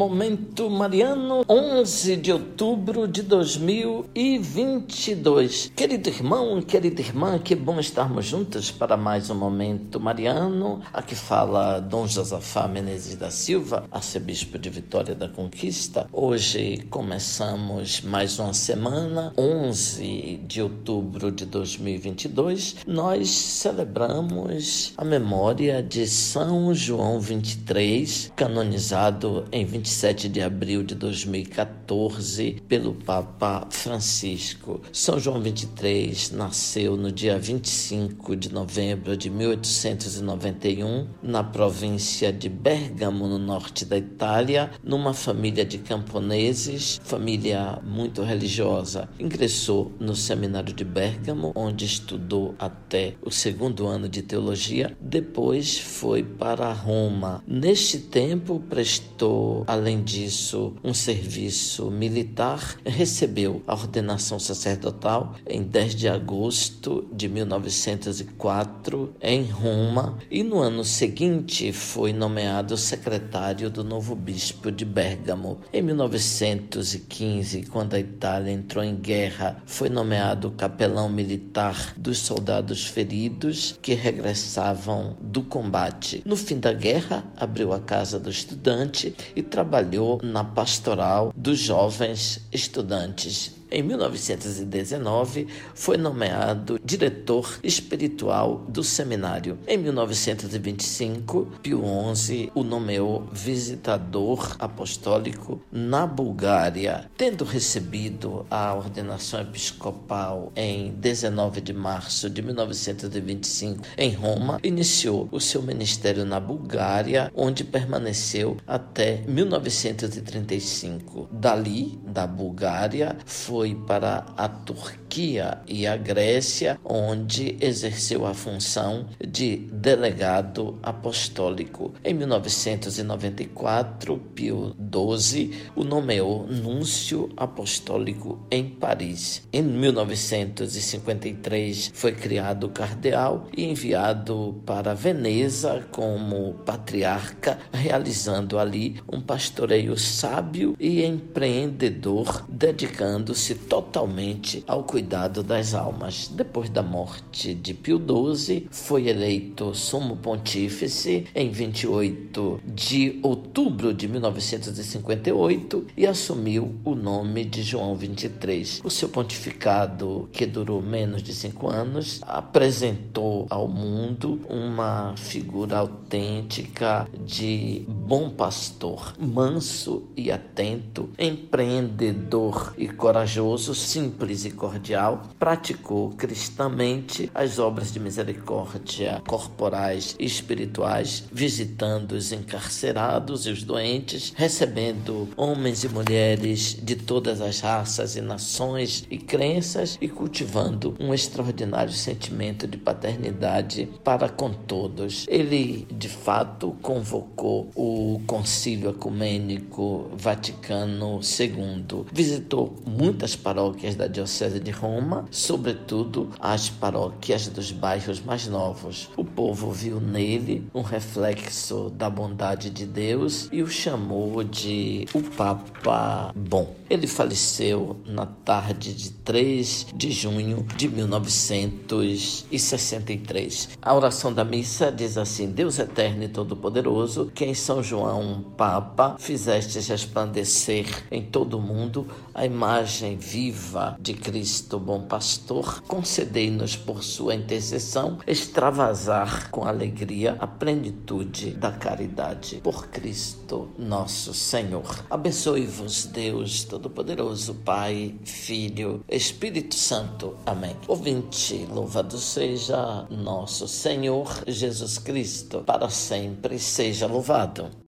Momento Mariano, 11 de outubro de 2022. Querido irmão, querida irmã, que bom estarmos juntos para mais um Momento Mariano. Aqui fala Dom Josafá Menezes da Silva, arcebispo de Vitória da Conquista. Hoje começamos mais uma semana, 11 de outubro de 2022. Nós celebramos a memória de São João 23, canonizado em 20 27 de abril de 2014 pelo Papa Francisco. São João 23 nasceu no dia 25 de novembro de 1891 na província de Bergamo, no norte da Itália, numa família de camponeses, família muito religiosa. Ingressou no seminário de Bergamo, onde estudou até o segundo ano de teologia. Depois foi para Roma. Neste tempo prestou além disso, um serviço militar, recebeu a ordenação sacerdotal em 10 de agosto de 1904 em Roma e no ano seguinte foi nomeado secretário do novo bispo de Bergamo. Em 1915, quando a Itália entrou em guerra, foi nomeado capelão militar dos soldados feridos que regressavam do combate. No fim da guerra, abriu a casa do estudante e trabalhou na pastoral dos jovens estudantes em 1919, foi nomeado diretor espiritual do seminário. Em 1925, Pio XI o nomeou visitador apostólico na Bulgária. Tendo recebido a ordenação episcopal em 19 de março de 1925 em Roma, iniciou o seu ministério na Bulgária, onde permaneceu até 1935. Dali, da Bulgária, foi foi para a Turquia e a Grécia, onde exerceu a função de delegado apostólico. Em 1994, Pio XII o nomeou núncio apostólico em Paris. Em 1953, foi criado cardeal e enviado para Veneza como patriarca, realizando ali um pastoreio sábio e empreendedor, dedicando-se totalmente ao cuidado das almas. Depois da morte de Pio XII, foi eleito sumo pontífice em 28 de outubro de 1958 e assumiu o nome de João 23. O seu pontificado, que durou menos de cinco anos, apresentou ao mundo uma figura autêntica de bom pastor, manso e atento, empreendedor e corajoso corajoso, simples e cordial, praticou cristamente as obras de misericórdia corporais e espirituais, visitando os encarcerados e os doentes, recebendo homens e mulheres de todas as raças e nações e crenças e cultivando um extraordinário sentimento de paternidade para com todos. Ele, de fato, convocou o Concílio Ecumênico Vaticano II, visitou muitas as paróquias da Diocese de Roma, sobretudo as paróquias dos bairros mais novos. O povo viu nele um reflexo da bondade de Deus e o chamou de o Papa Bom. Ele faleceu na tarde de 3 de junho de 1963. A oração da missa diz assim: Deus eterno e todo-poderoso, que em São João Papa fizeste resplandecer em todo o mundo a imagem viva de Cristo, bom pastor, concedei-nos por sua intercessão extravasar com alegria a plenitude da caridade. Por Cristo nosso Senhor. Abençoe-vos, Deus Todo-Poderoso, Pai, Filho, Espírito Santo. Amém. Ouvinte, louvado seja nosso Senhor Jesus Cristo, para sempre seja louvado.